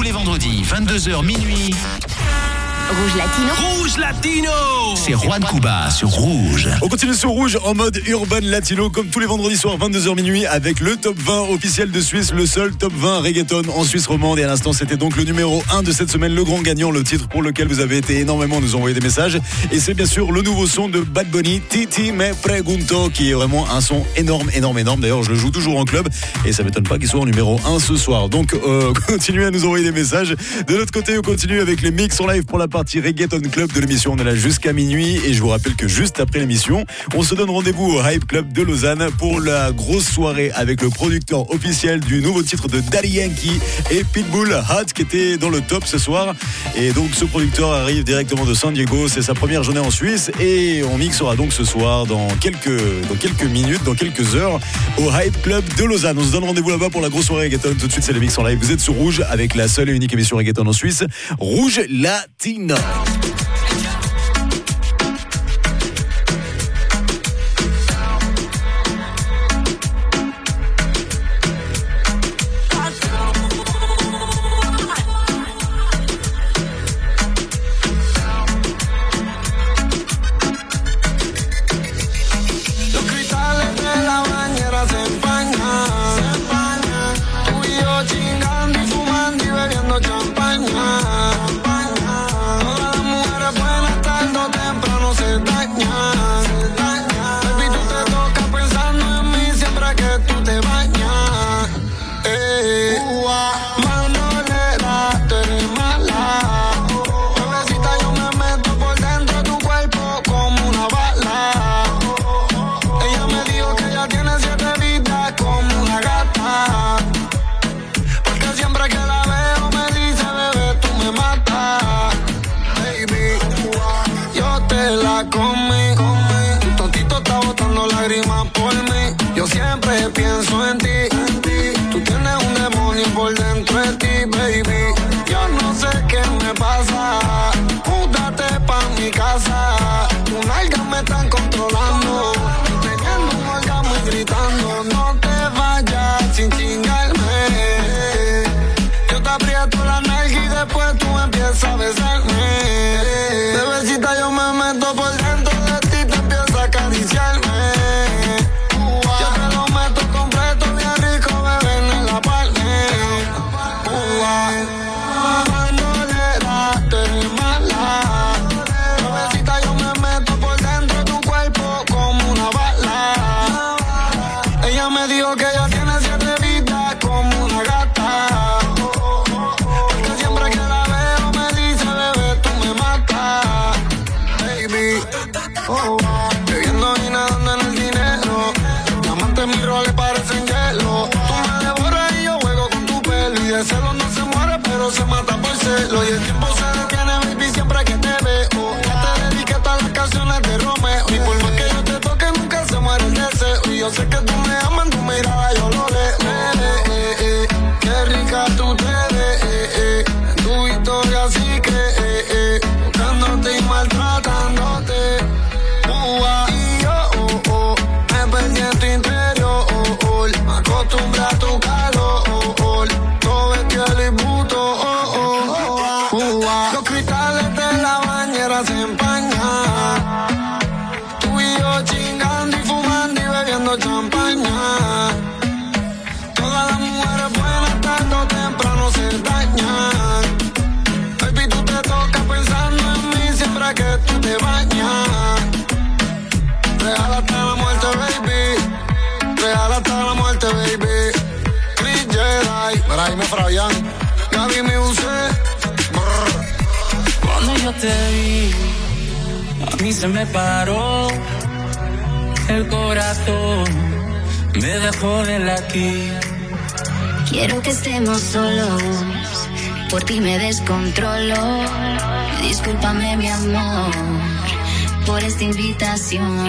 tous les vendredis, 22h minuit. Rouge Latino. Rouge Latino C'est Juan Cuba sur Rouge. On continue sur Rouge en mode urban latino comme tous les vendredis soirs 22h minuit avec le top 20 officiel de Suisse, le seul top 20 reggaeton en Suisse romande et à l'instant c'était donc le numéro 1 de cette semaine, le grand gagnant, le titre pour lequel vous avez été énormément nous envoyer des messages et c'est bien sûr le nouveau son de Bad Bunny, Titi Me Pregunto qui est vraiment un son énorme, énorme, énorme. D'ailleurs je le joue toujours en club et ça m'étonne pas qu'il soit en numéro 1 ce soir. Donc euh, continuez à nous envoyer des messages. De l'autre côté on continue avec les mix en live pour la Reggaeton Club de l'émission. On est là jusqu'à minuit et je vous rappelle que juste après l'émission, on se donne rendez-vous au Hype Club de Lausanne pour la grosse soirée avec le producteur officiel du nouveau titre de Daddy Yankee et Pitbull Hot qui était dans le top ce soir. Et donc ce producteur arrive directement de San Diego. C'est sa première journée en Suisse et on mixera donc ce soir dans quelques, dans quelques minutes, dans quelques heures au Hype Club de Lausanne. On se donne rendez-vous là-bas pour la grosse soirée reggaeton. Tout de suite, c'est les mix en live. Vous êtes sur Rouge avec la seule et unique émission reggaeton en Suisse, Rouge Latino. Los se me paró el corazón, me dejó de latir. Quiero que estemos solos. Por ti me descontrolo. Discúlpame, mi amor, por esta invitación.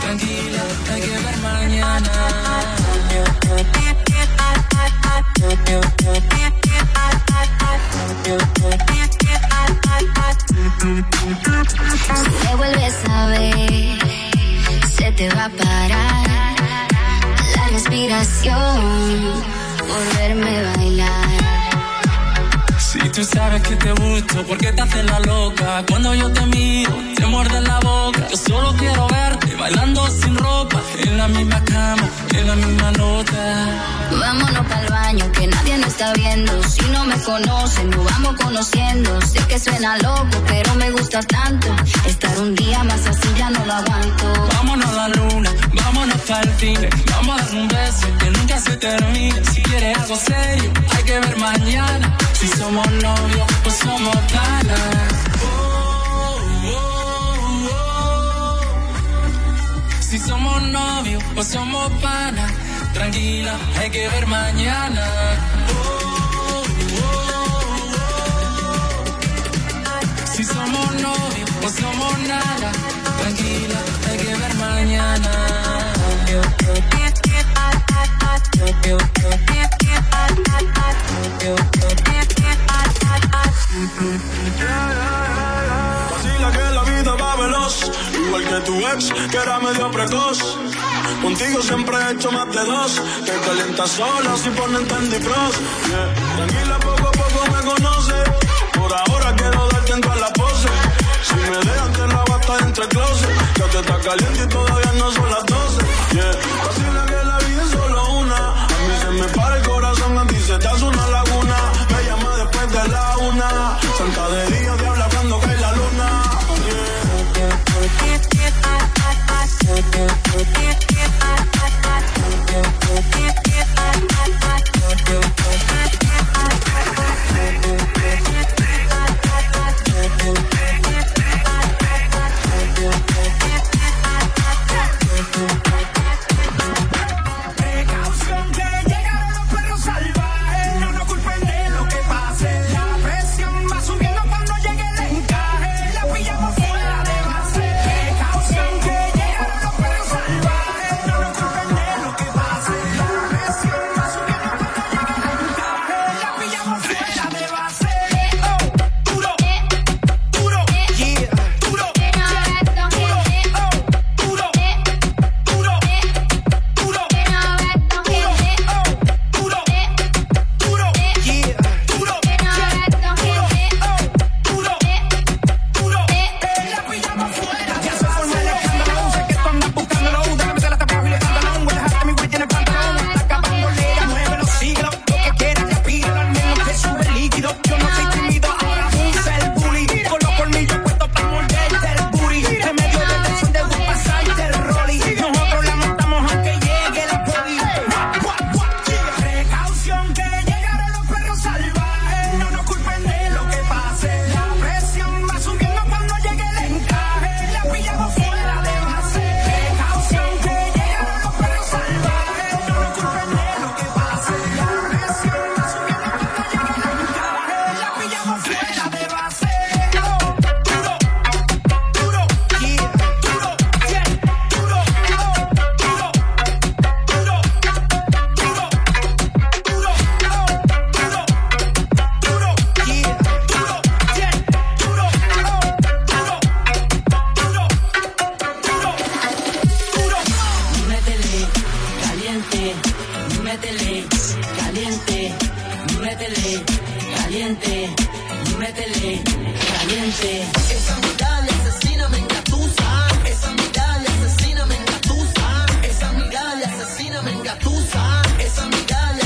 Tranquila, hay que ver mañana. Si te vuelves a ver, se te va a parar la respiración por verme bailar. Si tú sabes que te gusto, ¿por qué te haces la loca? Cuando yo te miro, te muerde la boca. Yo solo quiero verte bailando sin ropa, en la misma cama, en la misma nota. Vámonos para el baño, que nadie nos está viendo. Si no me conocen, nos vamos conociendo. Sé que suena loco, pero me gusta tanto. Estar un día más así ya no lo aguanto. Vámonos a la luna, vámonos para el cine. Vamos a dar un beso que nunca se termine. Si quieres algo serio, hay que ver mañana. Si somos novios, pues somos ganas. Si somos novios, pues somos panas. Tranquila, hay que ver mañana. Si somos novios, pues somos nada. Tranquila, hay que ver mañana. Que tu ex, que era medio precoz. Contigo siempre he hecho más de dos, te calientas sola si ponen Tandy Frost. Yeah. Tranquila, poco a poco me conoce, por ahora quiero darte en todas las poses. Si me dejan te la basta entre closet, ya te está caliente y todavía no son las 12. Yeah. Métele, caliente, métele, caliente, métele, caliente. Esa mirada asesina me engatusa, esa mirada asesina me engatusa, esa mirada asesina me engatusa, esa mirada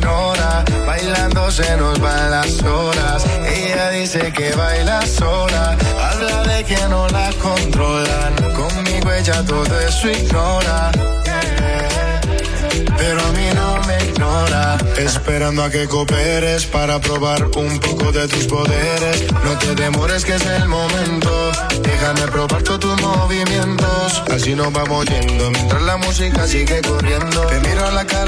ignora, bailando se nos van las horas. Ella dice que baila sola, habla de que no la controlan. Conmigo ella todo eso ignora. Pero a mí no me ignora. Esperando a que cooperes para probar un poco de tus poderes. No te demores que es el momento. Déjame probar todos tus movimientos. Así nos vamos yendo mientras la música sigue corriendo. Te miro a la cara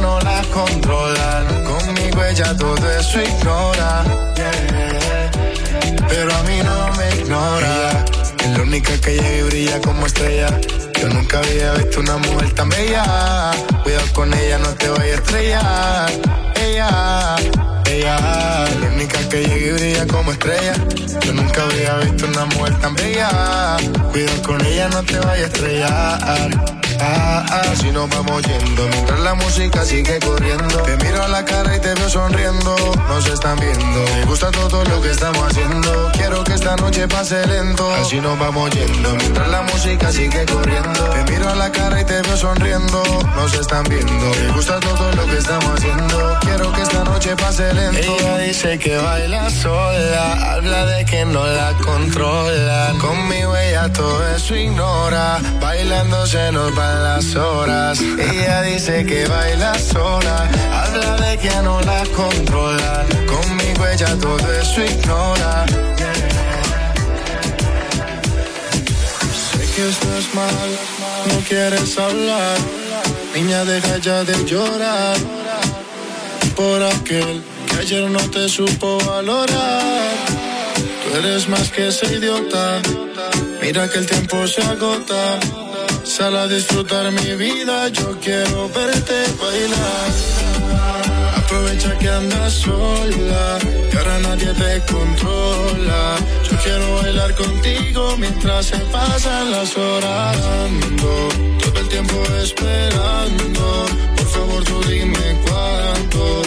no la controlan. Conmigo ella todo eso ignora. Pero a mí no me ignora. Es la única que llega y brilla como estrella. Yo nunca había visto una mujer tan bella. Cuidado con ella, no te vayas a estrellar. Ella, ella, es la única que llega y brilla como estrella. Yo nunca había visto una mujer tan bella. Cuidado con ella, no te vayas a estrellar. Ah, ah, así nos vamos yendo mientras la música sigue corriendo. Te miro a la cara y te veo sonriendo. Nos están viendo. Me gusta todo lo que estamos haciendo. Quiero que esta noche pase lento. Así nos vamos yendo mientras la música sigue corriendo. Te miro a la cara y te veo sonriendo. Nos están viendo. Me gusta todo lo que estamos haciendo. Quiero que esta noche pase lento. Ella dice que baila sola. Habla de que no la controla. Conmigo ella todo eso ignora. Bailando se nos van las horas. Ella dice que baila sola. Habla de que no la controlan. Conmigo ella todo eso ignora. Sé que estás mal, no quieres hablar. Niña, deja ya de llorar. Por aquel que ayer no te supo valorar. Tú eres más que ese idiota. Mira que el tiempo se agota. Sal a disfrutar mi vida, yo quiero verte bailar. Aprovecha que andas sola, que ahora nadie te controla. Yo quiero bailar contigo mientras se pasan las horas. Ando todo el tiempo esperando, por favor tú dime cuánto.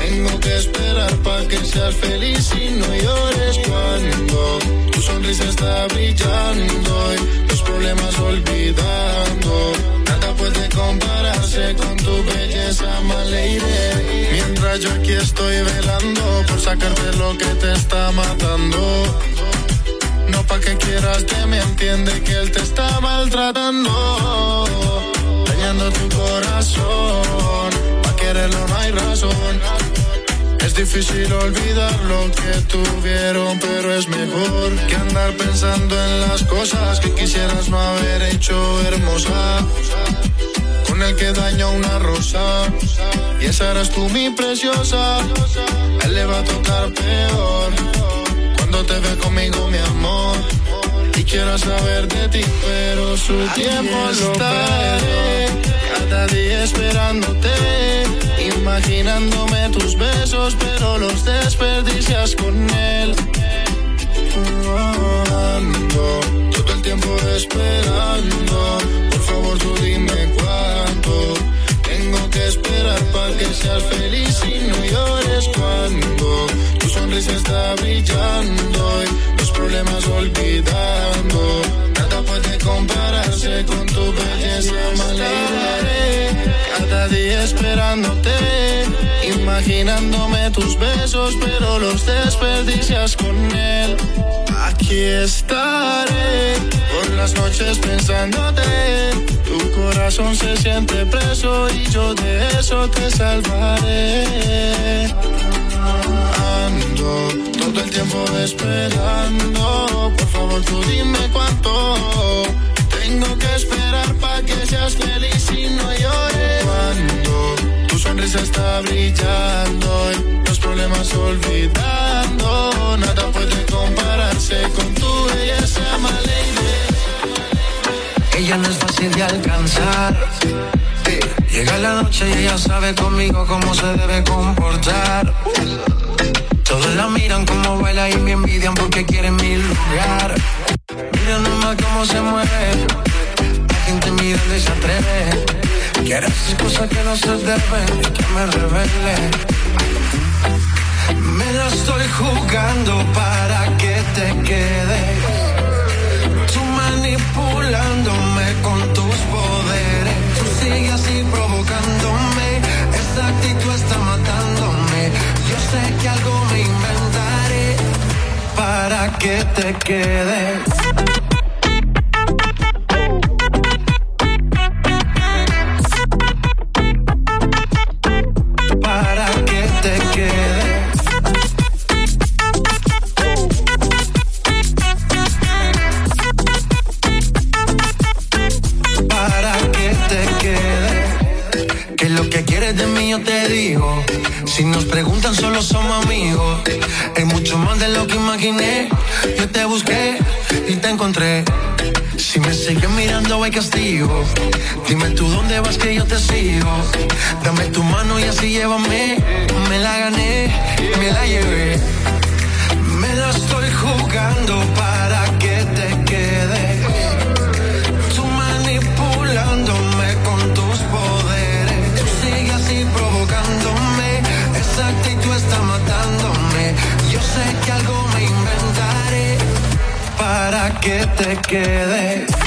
Tengo que esperar para que seas feliz y no llores cuando tu sonrisa está brillando y los problemas olvidando. Puede compararse con tu belleza, lady. Mientras yo aquí estoy velando por sacarte lo que te está matando. No pa' que quieras te me entiende que él te está maltratando. Dañando tu corazón. Pa' quererlo no hay razón. Es difícil olvidar lo que tuvieron, pero es mejor que andar pensando en las cosas que quisieras no haber hecho hermosa. Con el que dañó una rosa, y esa eras tú mi preciosa. A él le va a tocar peor cuando te ve conmigo, mi amor. Y quiero saber de ti, pero su tiempo estaré cada día esperándote, imaginándome tus besos, pero los desperdicias con él. Ando todo el tiempo esperando, por favor tú dime cuánto. Tengo que esperar para que seas feliz y no llores cuando tu sonrisa está brillando y los problemas olvidando. Nada puede compararse con tu belleza, lady. Cada día esperándote, imaginándome tus besos, pero los desperdicias con él. Aquí estaré por las noches pensándote. Tu corazón se siente preso y yo de eso te salvaré. Ando todo el tiempo esperando. Por favor, olvidando, nada puede compararse con tu belleza, my lady. Ella no es fácil de alcanzar. Llega la noche y ella sabe conmigo cómo se debe comportar. Todos la miran como baila y me envidian porque quieren mi lugar. Mira nomás cómo se mueve. La gente mirando y se atreve. Quiere hacer cosas que no se deben y que me revele. Me la estoy jugando para que te quedes. Tú manipulándome con tus poderes. Tú sigues así provocándome. Esta actitud está matándome. Yo sé que algo me inventaré para que te quedes. Si nos preguntan, solo somos amigos. Es mucho más de lo que imaginé. Yo te busqué y te encontré. Si me sigues mirando hay castigo. Dime tú dónde vas que yo te sigo. Dame tu mano y así llévame. Me la gané, me la llevé. Me la estoy jugando para para que te quedes.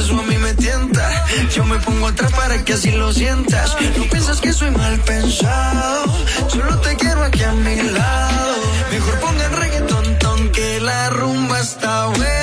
eso a mí me tienta. Yo me pongo atrás para que así lo sientas. No piensas que soy mal pensado. Solo te quiero aquí a mi lado. Mejor pongan reggaeton, ton, que la rumba está buena.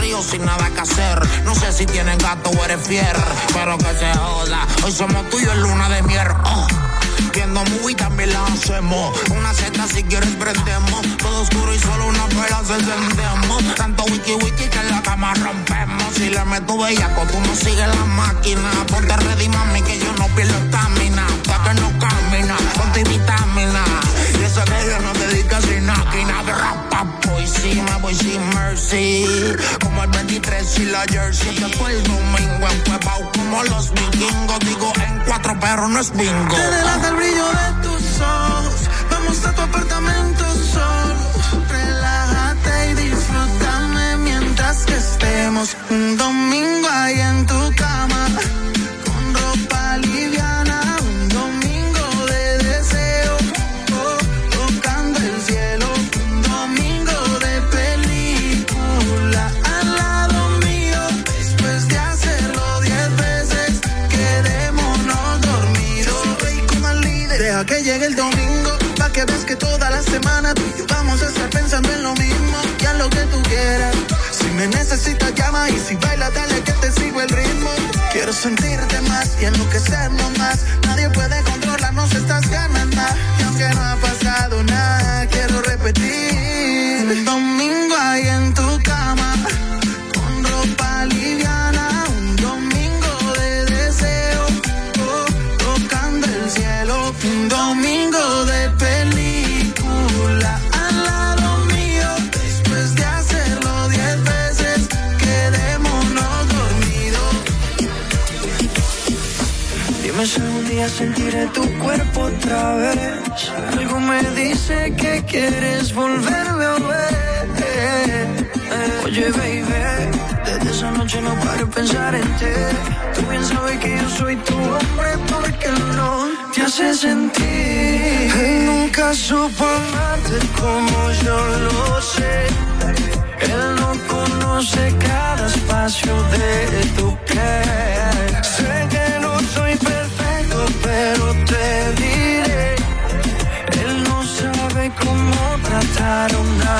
Aburridos sin nada que hacer. No sé si tienes gato o eres fier, pero que se joda. Hoy somos tuyos luna de mier. Oh. Viendo movie también la. Una seta si quieres prendemos. Todo oscuro y solo una vela se encendemos. Tanto wiki wiki que en la cama rompemos. Si le meto bellaco, tú no sigues la máquina. Ponte ready, mami, que yo no pierdo estamina. Pa' que no camina, ponte vitamina. Y eso que yo no te di casi máquina. Rapa, voy me voy sin mercy. Como el 23 y la jersey. Que fue el domingo en Cuevao como los vikingos. Digo en cuatro, pero no es bingo. Te delata el brillo de tus ojos. Vamos a tu apartamento solo. Relájate y disfrútame mientras que estemos un domingo ahí en tu cama. Y vamos a estar pensando en lo mismo y en lo que tú quieras. Si me necesitas, llama y si bailas, dale que te sigo el ritmo. Quiero sentirte más y enloquecernos más. Nadie puede controlarnos estas ganas más. Sentiré tu cuerpo otra vez. Algo me dice que quieres volverme a ver. Oye, baby, desde esa noche no paro de pensar en ti. Tú bien sabes que yo soy tu hombre porque no te hace sentir. Él nunca supo amarte como yo lo sé. Él no conoce cada espacio de tu piel. Cómo tratar a una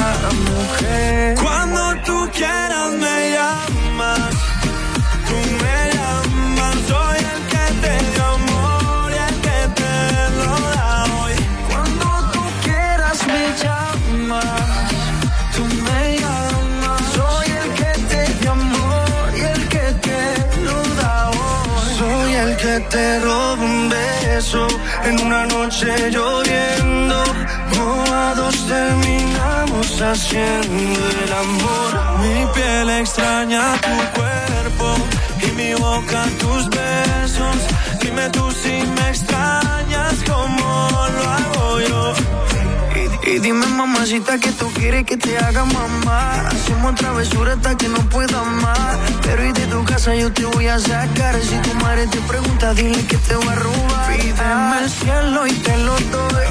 mujer. Cuando tú quieras me llamas. Tú me llamas, soy el que te dio amor y el que te lo da hoy. Cuando tú quieras me llamas. Tú me llamas, soy el que te dio amor y el que te lo da hoy. Soy el que te roba un beso en una noche lloviendo. Terminamos haciendo el amor. Mi piel extraña tu cuerpo y mi boca tus besos. Mamacita que tú quieres que te haga mamá. Hacemos travesura hasta que no pueda más. Pero y de tu casa yo te voy a sacar. Si tu madre te pregunta dile que te voy a robar. Pídeme el cielo y te lo doy.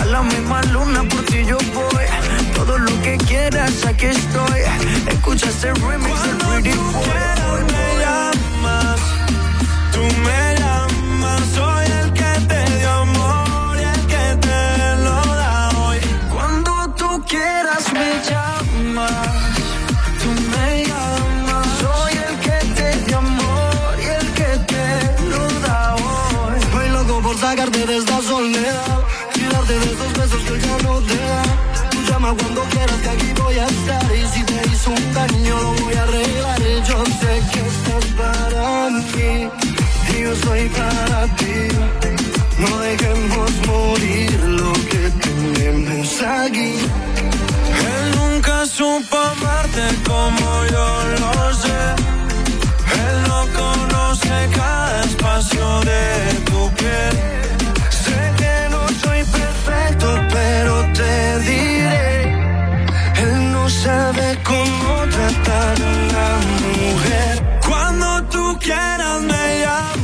A la misma luna por ti yo voy. Todo lo que quieras aquí estoy. Escucha este remix del Pretty Boy estás para mí Y yo soy para ti no dejemos morir lo que tenemos aquí. Él nunca supo amarte como yo lo sé. Él no conoce cada espacio de tu piel. Sé que no soy perfecto, pero te diré. Él no sabe quieras me llamas.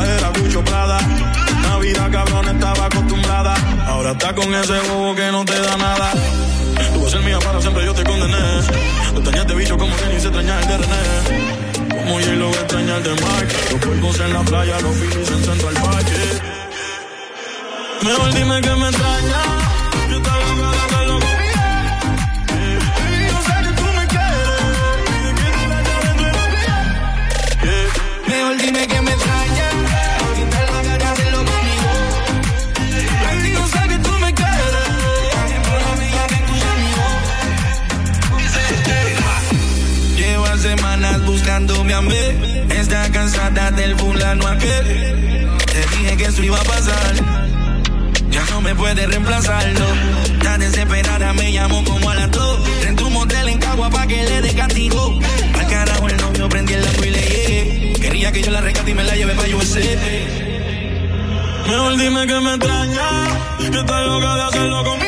era Gucho Prada. Una vida cabrón estaba acostumbrada. Ahora está con ese bobo que no te da nada. Tú vas a ser mía para siempre, yo te condené. Tú extrañaste este bicho como que ni se extraña el de René. Como yo lo extraña el de Mike. Los cuerpos en la playa, los finis en Central Park. Mejor dime que me extraña. Yo estaba cambié. Está cansada del fulano aquel. Te dije que eso iba a pasar. Ya no me puede reemplazarlo. Tan desesperada me llamó como a las dos. En tu motel en Cagua pa' que le dé castigo. Al carajo el novio prendí el lampo y le llegué. Quería que yo la rescate y me la llevé pa' USA. Mejor dime que me extraña. Que estás loca de hacerlo conmigo.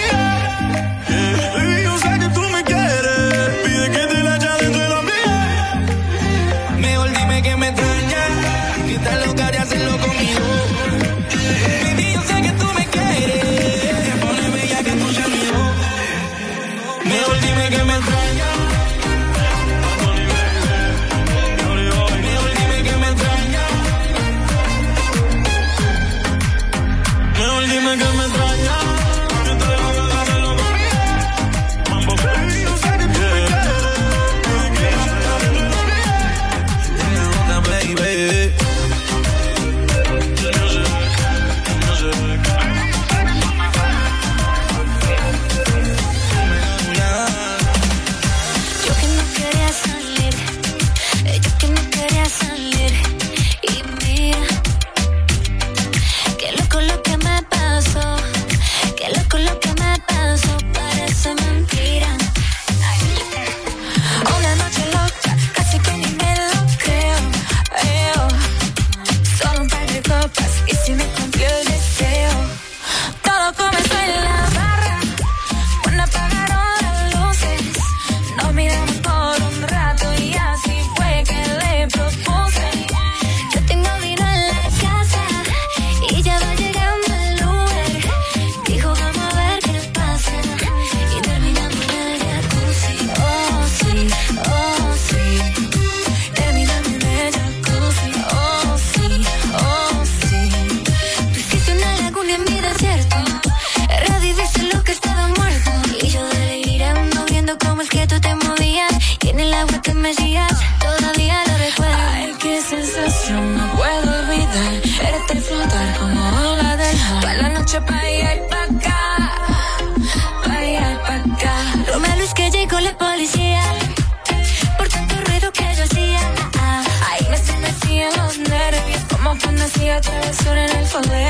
noche pa' allá y pa' acá, pa' allá y pa' acá. Lo malo es que llegó la policía, por tanto ruido que yo hacía. Ahí me se los nervios, como cuando hacía travesura en el poder.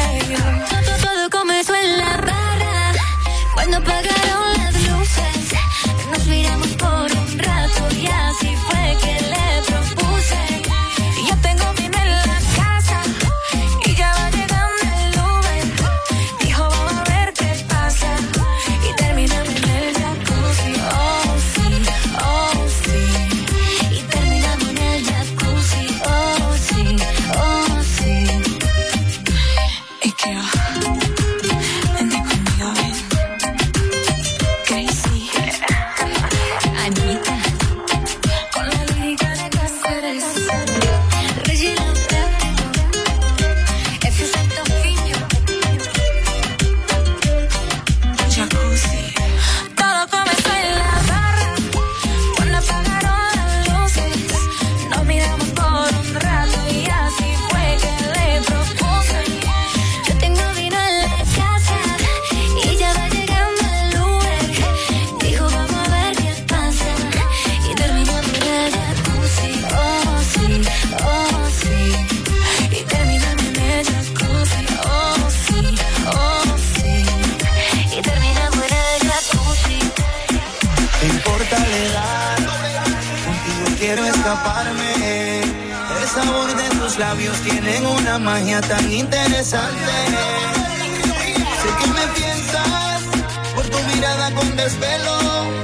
magia tan interesante. Sé que me piensas por tu mirada con desvelo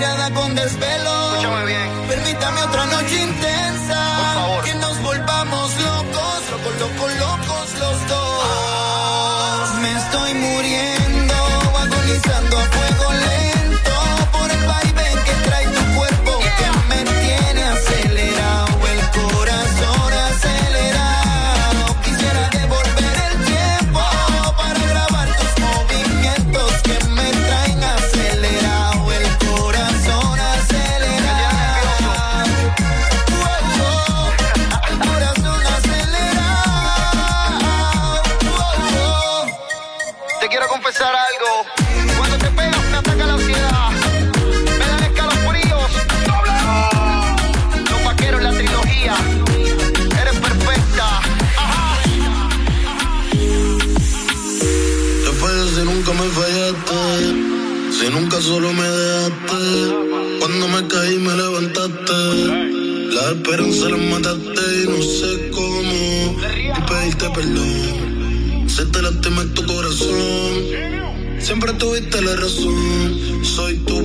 mirada con desvelo. Bien. Permítame otra noche intensa. Por favor. Que nos volvamos locos, locos, locos, locos los dos. Ah. Me estoy muriendo. esperanza la mataste y no sé cómo. Y pedirte perdón. Se te lastima tu corazón. Siempre tuviste la razón. Soy tú